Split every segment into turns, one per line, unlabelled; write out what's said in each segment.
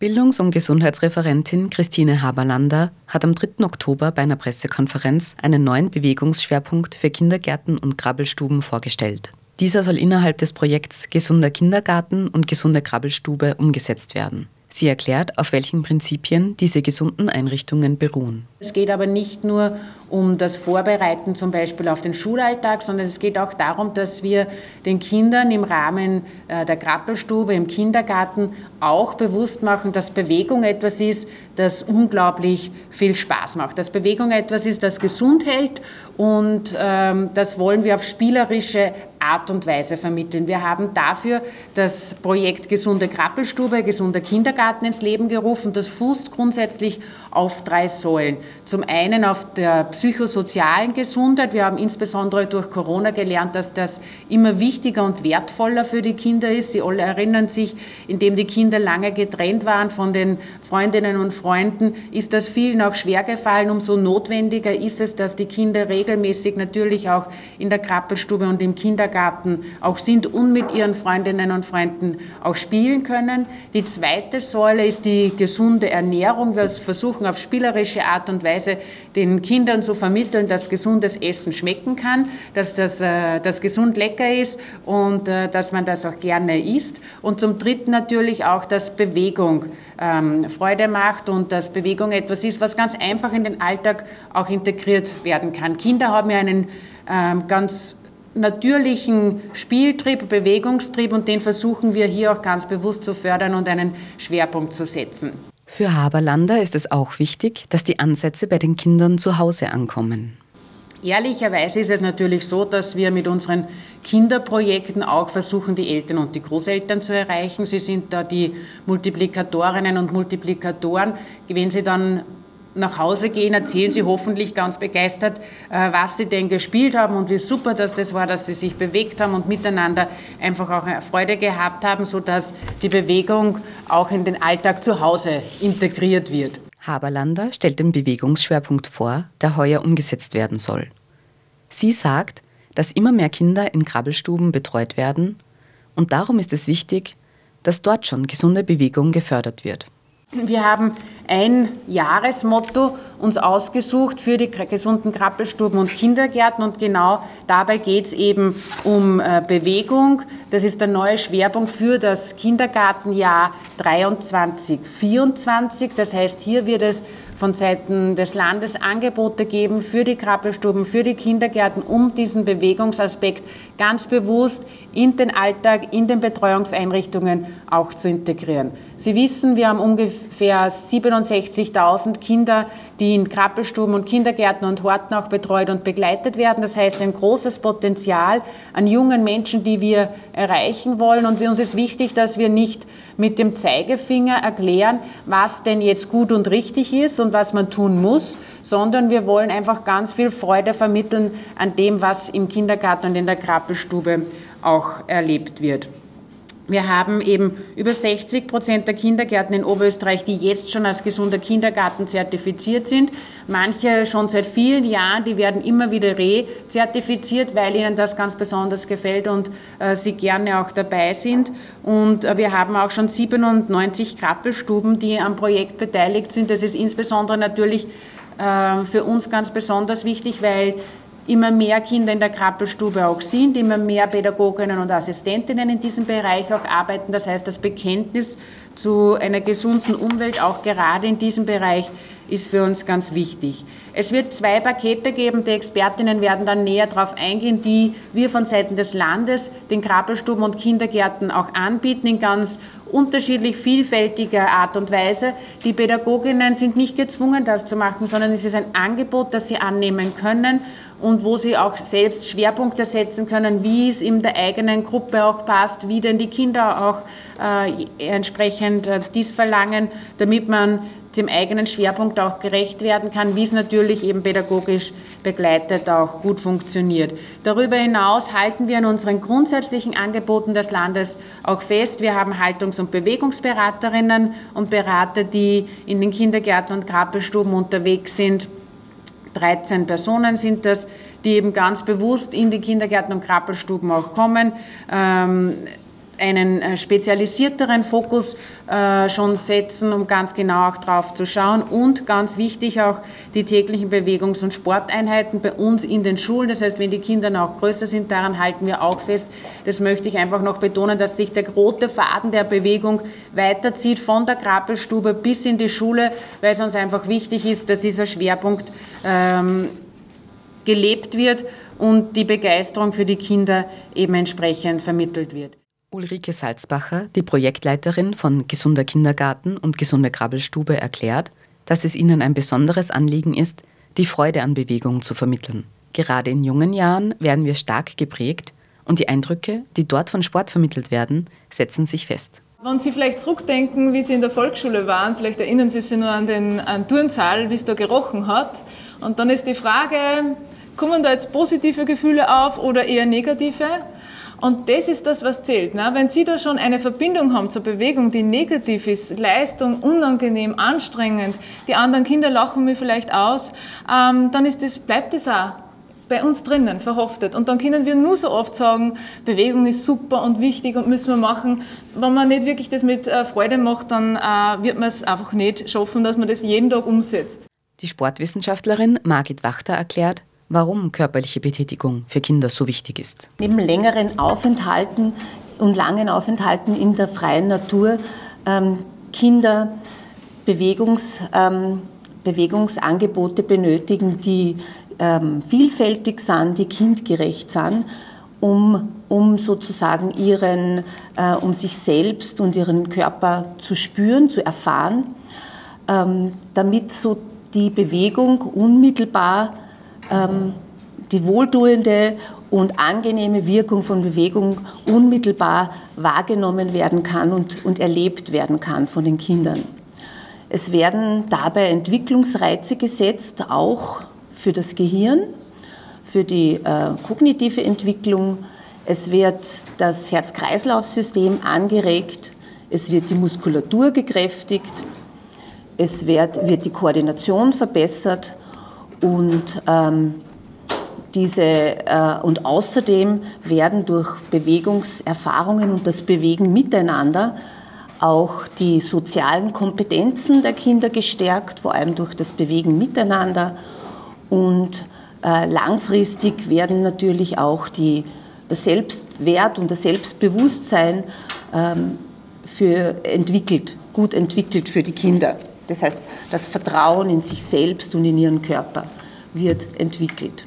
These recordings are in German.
Bildungs- und Gesundheitsreferentin Christine Haberlander hat am 3. Oktober bei einer Pressekonferenz einen neuen Bewegungsschwerpunkt für Kindergärten und Krabbelstuben vorgestellt. Dieser soll innerhalb des Projekts Gesunder Kindergarten und gesunde Krabbelstube umgesetzt werden. Sie erklärt, auf welchen Prinzipien diese gesunden Einrichtungen beruhen.
Es geht aber nicht nur um das Vorbereiten zum Beispiel auf den Schulalltag, sondern es geht auch darum, dass wir den Kindern im Rahmen äh, der Krabbelstube im Kindergarten auch bewusst machen, dass Bewegung etwas ist, das unglaublich viel Spaß macht. Dass Bewegung etwas ist, das gesund hält und ähm, das wollen wir auf spielerische Art und Weise vermitteln. Wir haben dafür das Projekt Gesunde Krabbelstube, gesunder Kindergarten ins Leben gerufen. Das fußt grundsätzlich auf drei Säulen. Zum einen auf der psychosozialen Gesundheit. Wir haben insbesondere durch Corona gelernt, dass das immer wichtiger und wertvoller für die Kinder ist. Sie alle erinnern sich, indem die Kinder lange getrennt waren von den Freundinnen und Freunden, ist das vielen auch schwer gefallen. Umso notwendiger ist es, dass die Kinder regelmäßig natürlich auch in der Krabbelstube und im Kindergarten auch sind und mit ihren Freundinnen und Freunden auch spielen können. Die zweite Säule ist die gesunde Ernährung. Wir versuchen auf spielerische Art und Weise den Kindern zu vermitteln, dass gesundes Essen schmecken kann, dass das, äh, gesund lecker ist und äh, dass man das auch gerne isst. Und zum Dritten natürlich auch, dass Bewegung ähm, Freude macht und dass Bewegung etwas ist, was ganz einfach in den Alltag auch integriert werden kann. Kinder haben ja einen ähm, ganz natürlichen Spieltrieb, Bewegungstrieb und den versuchen wir hier auch ganz bewusst zu fördern und einen Schwerpunkt zu setzen.
Für Haberlander ist es auch wichtig, dass die Ansätze bei den Kindern zu Hause ankommen.
Ehrlicherweise ist es natürlich so, dass wir mit unseren Kinderprojekten auch versuchen, die Eltern und die Großeltern zu erreichen. Sie sind da die Multiplikatorinnen und Multiplikatoren. Wenn sie dann nach Hause gehen, erzählen sie hoffentlich ganz begeistert, äh, was sie denn gespielt haben und wie super das, das war, dass sie sich bewegt haben und miteinander einfach auch Freude gehabt haben, sodass die Bewegung auch in den Alltag zu Hause integriert wird.
Haberlander stellt den Bewegungsschwerpunkt vor, der heuer umgesetzt werden soll. Sie sagt, dass immer mehr Kinder in Krabbelstuben betreut werden und darum ist es wichtig, dass dort schon gesunde Bewegung gefördert wird.
Wir haben ein Jahresmotto uns ausgesucht für die gesunden Krabbelstuben und Kindergärten und genau dabei geht es eben um äh, Bewegung. Das ist der neue Schwerpunkt für das Kindergartenjahr 23, 24. Das heißt, hier wird es von Seiten des Landes Angebote geben für die Krabbelstuben, für die Kindergärten, um diesen Bewegungsaspekt ganz bewusst in den Alltag, in den Betreuungseinrichtungen auch zu integrieren. Sie wissen, wir haben ungefähr 67.000 Kinder, die in Krabbelstuben und Kindergärten und Horten auch betreut und begleitet werden. Das heißt, ein großes Potenzial an jungen Menschen, die wir erreichen wollen. Und für uns ist wichtig, dass wir nicht mit dem Zeigefinger erklären, was denn jetzt gut und richtig ist und was man tun muss, sondern wir wollen einfach ganz viel Freude vermitteln an dem, was im Kindergarten und in der Krabbelstube auch erlebt wird. Wir haben eben über 60 Prozent der Kindergärten in Oberösterreich, die jetzt schon als gesunder Kindergarten zertifiziert sind. Manche schon seit vielen Jahren, die werden immer wieder rezertifiziert, weil ihnen das ganz besonders gefällt und äh, sie gerne auch dabei sind. Und äh, wir haben auch schon 97 Krabbelstuben, die am Projekt beteiligt sind. Das ist insbesondere natürlich äh, für uns ganz besonders wichtig, weil immer mehr Kinder in der Krabbelstube auch sind, immer mehr Pädagoginnen und Assistentinnen in diesem Bereich auch arbeiten. Das heißt, das Bekenntnis zu einer gesunden Umwelt, auch gerade in diesem Bereich, ist für uns ganz wichtig. Es wird zwei Pakete geben, die Expertinnen werden dann näher darauf eingehen, die wir von Seiten des Landes den Krabbelstuben und Kindergärten auch anbieten in ganz unterschiedlich vielfältiger Art und Weise. Die Pädagoginnen sind nicht gezwungen, das zu machen, sondern es ist ein Angebot, das sie annehmen können und wo sie auch selbst Schwerpunkte setzen können, wie es in der eigenen Gruppe auch passt, wie denn die Kinder auch äh, entsprechend äh, dies verlangen, damit man dem eigenen Schwerpunkt auch gerecht werden kann, wie es natürlich eben pädagogisch begleitet auch gut funktioniert. Darüber hinaus halten wir an unseren grundsätzlichen Angeboten des Landes auch fest. Wir haben Haltungs- und Bewegungsberaterinnen und Berater, die in den Kindergärten und Krabbelstuben unterwegs sind. 13 Personen sind das, die eben ganz bewusst in die Kindergärten und Krabbelstuben auch kommen. Ähm, einen äh, spezialisierteren Fokus äh, schon setzen, um ganz genau auch drauf zu schauen. Und ganz wichtig auch die täglichen Bewegungs- und Sporteinheiten bei uns in den Schulen. Das heißt, wenn die Kinder noch größer sind, daran halten wir auch fest. Das möchte ich einfach noch betonen, dass sich der rote Faden der Bewegung weiterzieht von der Krabbelstube bis in die Schule, weil es uns einfach wichtig ist, dass dieser Schwerpunkt ähm, gelebt wird und die Begeisterung für die Kinder eben entsprechend vermittelt wird.
Ulrike Salzbacher, die Projektleiterin von Gesunder Kindergarten und Gesunde Krabbelstube, erklärt, dass es ihnen ein besonderes Anliegen ist, die Freude an Bewegung zu vermitteln. Gerade in jungen Jahren werden wir stark geprägt und die Eindrücke, die dort von Sport vermittelt werden, setzen sich fest.
Wenn Sie vielleicht zurückdenken, wie Sie in der Volksschule waren, vielleicht erinnern Sie sich nur an den an Turnsaal, wie es da gerochen hat. Und dann ist die Frage, kommen da jetzt positive Gefühle auf oder eher negative? Und das ist das, was zählt. Ne? Wenn Sie da schon eine Verbindung haben zur Bewegung, die negativ ist, Leistung, unangenehm, anstrengend, die anderen Kinder lachen mir vielleicht aus, ähm, dann ist das, bleibt das auch bei uns drinnen, verhaftet. Und dann können wir nur so oft sagen, Bewegung ist super und wichtig und müssen wir machen. Wenn man nicht wirklich das mit äh, Freude macht, dann äh, wird man es einfach nicht schaffen, dass man das jeden Tag umsetzt.
Die Sportwissenschaftlerin Margit Wachter erklärt, warum körperliche Betätigung für Kinder so wichtig ist.
Neben längeren Aufenthalten und langen Aufenthalten in der freien Natur ähm, Kinder Bewegungs, ähm, Bewegungsangebote benötigen, die ähm, vielfältig sind, die kindgerecht sind, um, um sozusagen ihren, äh, um sich selbst und ihren Körper zu spüren, zu erfahren, ähm, damit so die Bewegung unmittelbar ähm, die wohltuende und angenehme Wirkung von Bewegung unmittelbar wahrgenommen werden kann und, und erlebt werden kann von den Kindern. Es werden dabei Entwicklungsreize gesetzt, auch für das Gehirn, für die äh, kognitive Entwicklung. Es wird das Herz-Kreislauf-System angeregt, es wird die Muskulatur gekräftigt, es wird, wird die Koordination verbessert und ähm, diese, äh, und außerdem werden durch Bewegungserfahrungen und das Bewegen miteinander auch die sozialen Kompetenzen der Kinder gestärkt, vor allem durch das Bewegen miteinander. Und äh, langfristig werden natürlich auch die, der Selbstwert und das Selbstbewusstsein ähm, für entwickelt, gut entwickelt für die Kinder. Das heißt, das Vertrauen in sich selbst und in ihren Körper wird entwickelt.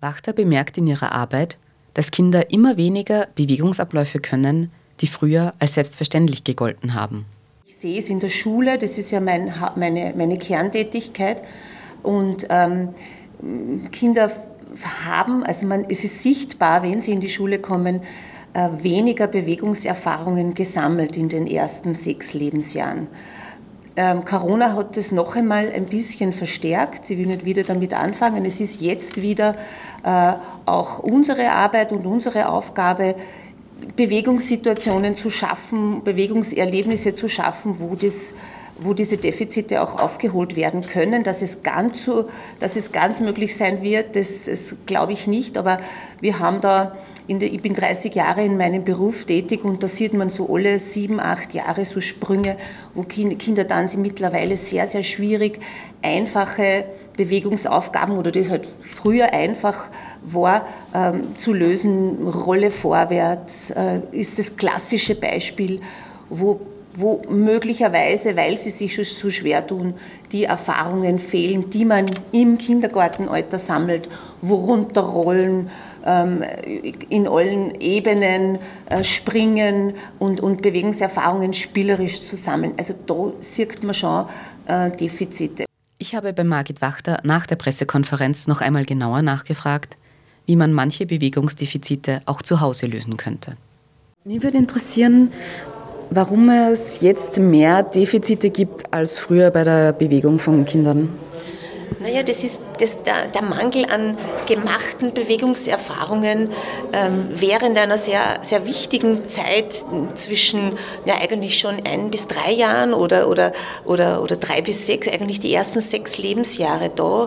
Wachter bemerkt in ihrer Arbeit, dass Kinder immer weniger Bewegungsabläufe können, die früher als selbstverständlich gegolten haben.
Ich sehe es in der Schule, das ist ja mein, meine, meine Kerntätigkeit. Und ähm, Kinder haben, also man, es ist sichtbar, wenn sie in die Schule kommen, äh, weniger Bewegungserfahrungen gesammelt in den ersten sechs Lebensjahren. Ähm, Corona hat das noch einmal ein bisschen verstärkt. Ich will nicht wieder damit anfangen. Es ist jetzt wieder äh, auch unsere Arbeit und unsere Aufgabe, Bewegungssituationen zu schaffen, Bewegungserlebnisse zu schaffen, wo das wo diese Defizite auch aufgeholt werden können. Dass es ganz, so, dass es ganz möglich sein wird, das, das glaube ich nicht. Aber wir haben da der, ich bin 30 Jahre in meinem Beruf tätig und da sieht man so alle sieben, acht Jahre so Sprünge, wo Kinder dann sie mittlerweile sehr, sehr schwierig, einfache Bewegungsaufgaben oder das halt früher einfach war, ähm, zu lösen. Rolle vorwärts äh, ist das klassische Beispiel, wo wo möglicherweise, weil sie sich schon so schwer tun, die Erfahrungen fehlen, die man im Kindergartenalter sammelt, worunter rollen, ähm, in allen Ebenen äh, springen und, und Bewegungserfahrungen spielerisch zusammen. Also da sieht man schon äh, Defizite.
Ich habe bei Margit Wachter nach der Pressekonferenz noch einmal genauer nachgefragt, wie man manche Bewegungsdefizite auch zu Hause lösen könnte. Mich würde interessieren, warum es jetzt mehr Defizite gibt als früher bei der Bewegung von Kindern.
Naja, das ist das, der, der, Mangel an gemachten Bewegungserfahrungen ähm, während einer sehr, sehr wichtigen Zeit zwischen ja, eigentlich schon ein bis drei Jahren oder, oder, oder, oder drei bis sechs, eigentlich die ersten sechs Lebensjahre. Da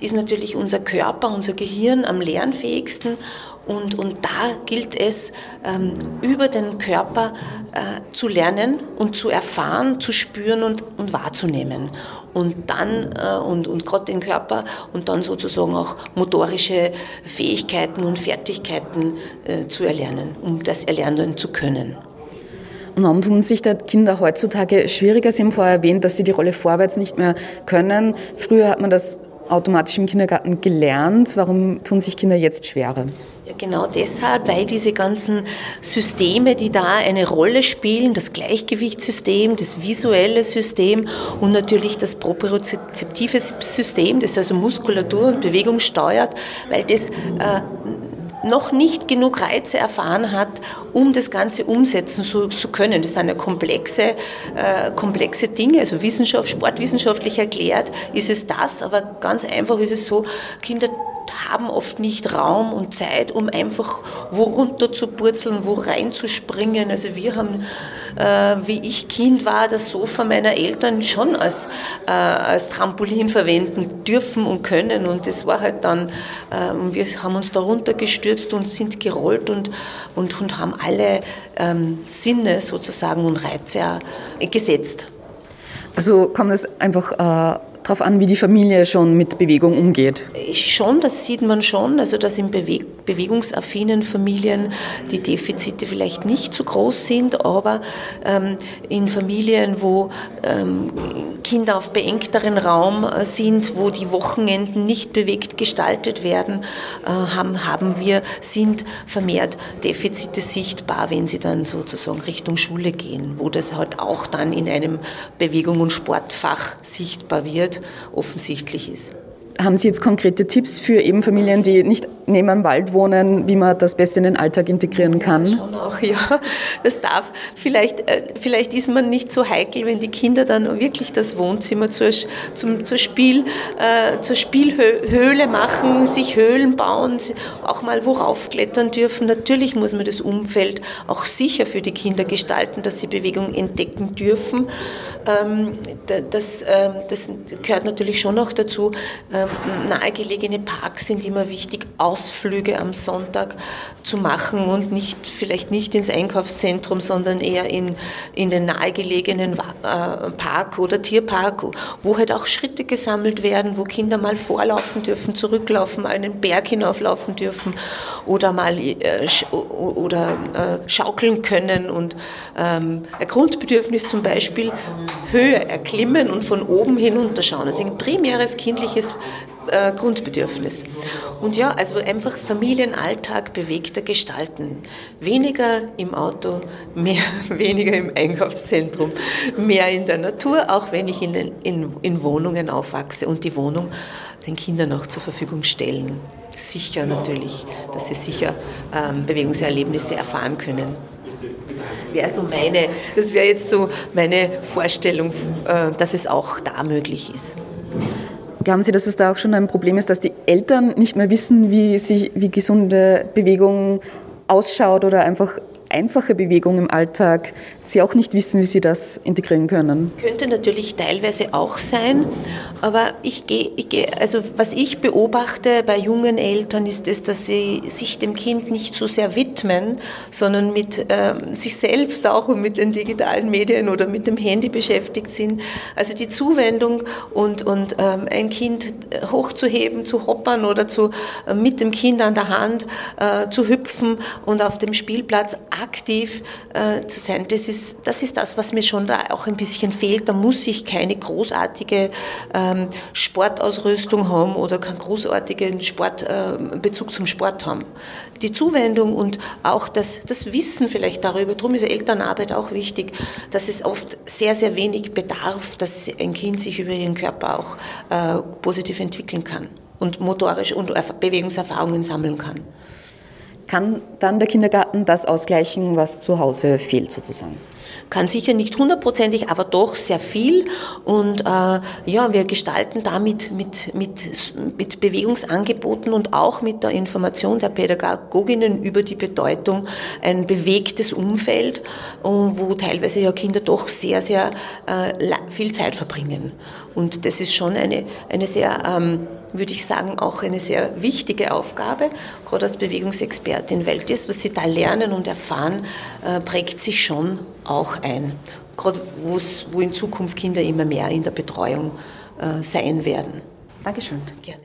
ist natürlich unser Körper, unser Gehirn am lernfähigsten Und, und da gilt es, ähm, über den Körper äh, zu lernen und zu erfahren, zu spüren und, und wahrzunehmen. Und dann, äh, und, und gerade den Körper und dann sozusagen auch motorische Fähigkeiten und Fertigkeiten äh, zu erlernen, um das erlernen zu können.
Und warum tun sich da Kinder heutzutage schwieriger? Sie haben vorher erwähnt, dass sie die Rolle vorwärts nicht mehr können. Früher hat man das automatisch im Kindergarten gelernt. Warum tun sich Kinder jetzt schwerer?
Ja, genau deshalb, weil diese ganzen Systeme, die da eine Rolle spielen, das Gleichgewichtssystem, das visuelle System und natürlich das propriozeptive System, das also Muskulatur und Bewegung steuert, weil das äh, noch nicht genug Reize erfahren hat, um das Ganze umsetzen zu, zu können. Das sind ja komplexe, äh, komplexe Dinge, also Wissenschaft, sportwissenschaftlich erklärt ist es das, aber ganz einfach ist es so, Kinder haben oft nicht Raum und Zeit, um einfach wo runter zu purzeln, wo reinzuspringen. Also wir haben, äh, wie ich Kind war, das Sofa meiner Eltern schon als, äh, als Trampolin verwenden dürfen und können. Und das war halt dann, äh, wir haben uns da runtergestürzt und sind gerollt und, und, und haben alle ähm, Sinne sozusagen und Reize äh, gesetzt.
Also kommt es einfach äh, darauf an, wie die Familie schon mit Bewegung umgeht?
Schon, das sieht man schon. Also, dass in bewegungsaffinen Familien die Defizite vielleicht nicht so groß sind, aber ähm, in Familien, wo ähm, Kinder auf beengteren Raum äh, sind, wo die Wochenenden nicht bewegt gestaltet werden, äh, haben, haben wir, sind vermehrt Defizite sichtbar, wenn sie dann sozusagen Richtung Schule gehen, wo das halt auch dann in einem Bewegung- und Sportfach sichtbar wird offensichtlich ist.
Haben Sie jetzt konkrete Tipps für eben Familien, die nicht neben einem Wald wohnen, wie man das Beste in den Alltag integrieren kann?
Ja, schon auch, ja. Das darf. Vielleicht, äh, vielleicht ist man nicht so heikel, wenn die Kinder dann wirklich das Wohnzimmer zur, zum, zur, Spiel, äh, zur Spielhöhle machen, sich Höhlen bauen, auch mal worauf klettern dürfen. Natürlich muss man das Umfeld auch sicher für die Kinder gestalten, dass sie Bewegung entdecken dürfen. Ähm, das, äh, das gehört natürlich schon auch dazu. Ähm, nahegelegene Parks sind immer wichtig, Ausflüge am Sonntag zu machen und nicht, vielleicht nicht ins Einkaufszentrum, sondern eher in, in den nahegelegenen äh, Park oder Tierpark, wo halt auch Schritte gesammelt werden, wo Kinder mal vorlaufen dürfen, zurücklaufen, einen Berg hinauflaufen dürfen oder mal äh, oder äh, schaukeln können und ähm, ein Grundbedürfnis zum Beispiel Höhe erklimmen und von oben hinunterschauen. Ist ein primäres kindliches äh, Grundbedürfnis. Und ja, also einfach Familienalltag bewegter gestalten. Weniger im Auto, mehr, weniger im Einkaufszentrum, mehr in der Natur, auch wenn ich in, in, in Wohnungen aufwachse und die Wohnung den Kindern auch zur Verfügung stellen. Sicher natürlich, dass sie sicher ähm, Bewegungserlebnisse erfahren können. Das wäre so meine, das wäre jetzt so meine Vorstellung, äh, dass es auch da möglich ist.
Glauben Sie, dass es da auch schon ein Problem ist, dass die Eltern nicht mehr wissen, wie, sich, wie gesunde Bewegung ausschaut oder einfach einfache Bewegung im Alltag sie auch nicht wissen, wie sie das integrieren können.
Könnte natürlich teilweise auch sein, aber ich gehe, gehe, also was ich beobachte bei jungen Eltern ist es, dass sie sich dem Kind nicht so sehr widmen, sondern mit äh, sich selbst auch und mit den digitalen Medien oder mit dem Handy beschäftigt sind. Also die Zuwendung und, und ähm, ein Kind hochzuheben, zu hoppern oder zu, äh, mit dem Kind an der Hand äh, zu hüpfen und auf dem Spielplatz aktiv äh, zu sein, das ist, das ist das, was mir schon da auch ein bisschen fehlt. Da muss ich keine großartige ähm, Sportausrüstung haben oder keinen großartigen Sport, äh, Bezug zum Sport haben. Die Zuwendung und auch das, das Wissen vielleicht darüber, darum ist Elternarbeit auch wichtig, dass es oft sehr, sehr wenig bedarf, dass ein Kind sich über ihren Körper auch äh, positiv entwickeln kann und motorisch und Bewegungserfahrungen sammeln kann
kann dann der Kindergarten das ausgleichen, was zu Hause fehlt sozusagen?
Kann sicher nicht hundertprozentig, aber doch sehr viel. Und äh, ja, wir gestalten damit mit, mit, mit Bewegungsangeboten und auch mit der Information der Pädagoginnen über die Bedeutung ein bewegtes Umfeld, wo teilweise ja Kinder doch sehr, sehr äh, viel Zeit verbringen. Und das ist schon eine, eine sehr, ähm, würde ich sagen, auch eine sehr wichtige Aufgabe, gerade als Bewegungsexpertin, weil das, was sie da lernen und erfahren, äh, prägt sich schon auch ein. Gerade wo in Zukunft Kinder immer mehr in der Betreuung äh, sein werden.
Dankeschön.
Gerne.